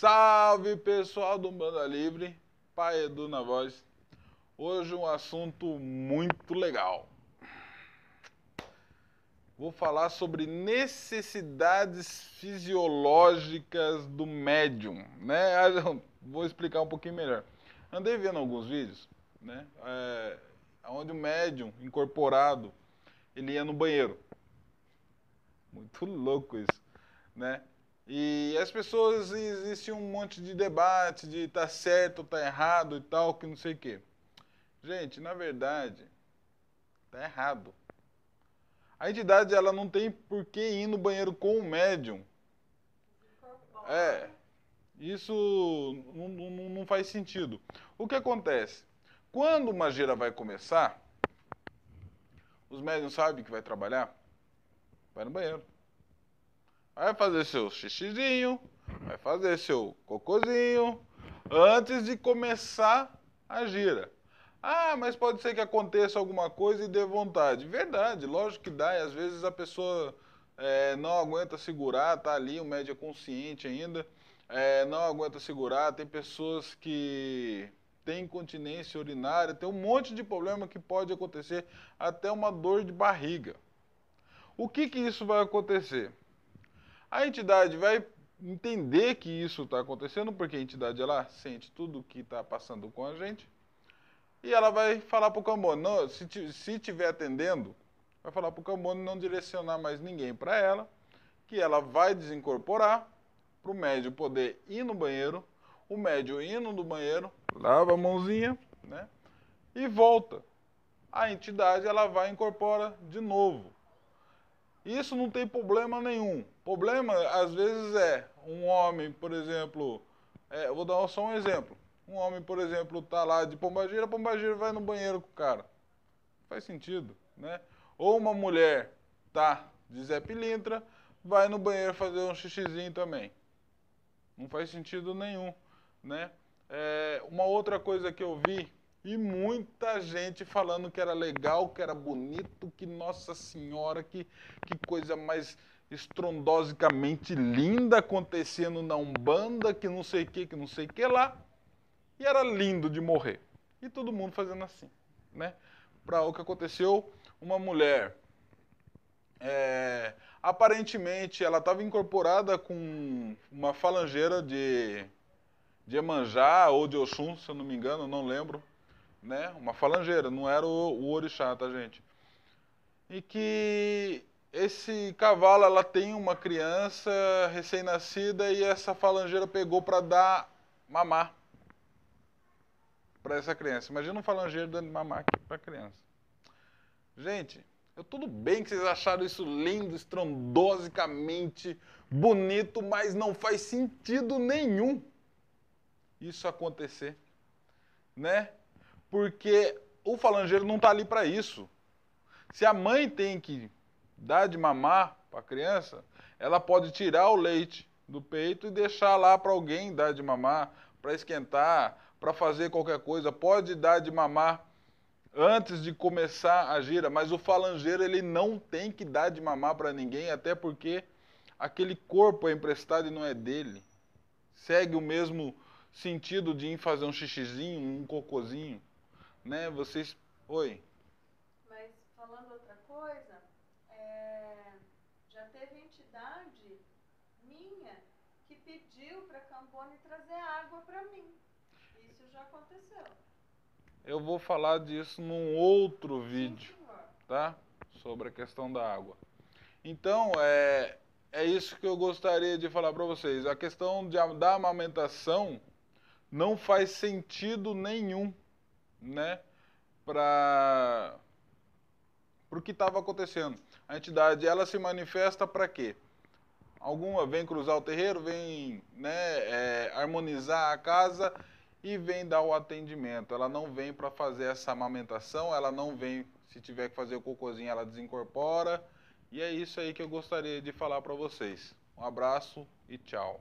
Salve pessoal do Banda Livre, Pai Edu na voz. Hoje um assunto muito legal. Vou falar sobre necessidades fisiológicas do médium, né? Vou explicar um pouquinho melhor. Andei vendo alguns vídeos, né? É, onde o médium incorporado ele ia no banheiro. Muito louco isso, né? E as pessoas, existe um monte de debate de tá certo, tá errado e tal, que não sei o quê. Gente, na verdade, tá errado. A entidade, ela não tem por que ir no banheiro com o médium. É, isso não, não, não faz sentido. O que acontece? Quando uma gira vai começar, os médiums sabem que vai trabalhar, vai no banheiro. Vai fazer seu xixizinho, vai fazer seu cocôzinho, antes de começar a gira. Ah, mas pode ser que aconteça alguma coisa e dê vontade. Verdade, lógico que dá, e às vezes a pessoa é, não aguenta segurar, tá ali, o médio é consciente ainda, é, não aguenta segurar, tem pessoas que têm incontinência urinária, tem um monte de problema que pode acontecer, até uma dor de barriga. O que que isso vai acontecer? A entidade vai entender que isso está acontecendo, porque a entidade ela sente tudo o que está passando com a gente. E ela vai falar para o Cambone, não, se, se tiver atendendo, vai falar para o Cambone não direcionar mais ninguém para ela, que ela vai desincorporar para o médio poder ir no banheiro, o médio indo no banheiro, lava a mãozinha, né? E volta. A entidade ela vai incorpora de novo. Isso não tem problema nenhum. Problema, às vezes, é um homem, por exemplo, é, vou dar só um exemplo. Um homem, por exemplo, tá lá de pombagira, pombagira vai no banheiro com o cara. Faz sentido, né? Ou uma mulher tá de Zé Pilintra, vai no banheiro fazer um xixizinho também. Não faz sentido nenhum, né? É, uma outra coisa que eu vi e muita gente falando que era legal, que era bonito, que Nossa Senhora, que, que coisa mais estrondosicamente linda acontecendo na Umbanda, que não sei o que, que não sei o que lá. E era lindo de morrer. E todo mundo fazendo assim, né? Para o que aconteceu, uma mulher, é, aparentemente, ela estava incorporada com uma falangeira de, de Emanjá ou de Oxum, se eu não me engano, não lembro né? Uma falangeira, não era o, o orixá, tá, gente? E que esse cavalo, ela tem uma criança recém-nascida e essa falangeira pegou para dar mamar para essa criança. Imagina um falangeiro dando mamar para criança. Gente, eu, tudo bem que vocês acharam isso lindo, estrondosicamente bonito, mas não faz sentido nenhum isso acontecer, né? Porque o falangeiro não está ali para isso. Se a mãe tem que dar de mamar para a criança, ela pode tirar o leite do peito e deixar lá para alguém dar de mamar, para esquentar, para fazer qualquer coisa. Pode dar de mamar antes de começar a gira, mas o falangeiro ele não tem que dar de mamar para ninguém, até porque aquele corpo é emprestado e não é dele. Segue o mesmo sentido de ir fazer um xixizinho, um cocôzinho né? Vocês. Oi. Mas falando outra coisa, é... já teve entidade minha que pediu para Cambone trazer água para mim. Isso já aconteceu. Eu vou falar disso num outro vídeo, Sim, tá? Sobre a questão da água. Então, é, é isso que eu gostaria de falar para vocês. A questão de, da amamentação não faz sentido nenhum né, para o que estava acontecendo. A entidade ela se manifesta para quê? Alguma vem cruzar o terreiro, vem né, é, harmonizar a casa e vem dar o atendimento. Ela não vem para fazer essa amamentação, ela não vem, se tiver que fazer o cocôzinho, ela desincorpora. E é isso aí que eu gostaria de falar para vocês. Um abraço e tchau.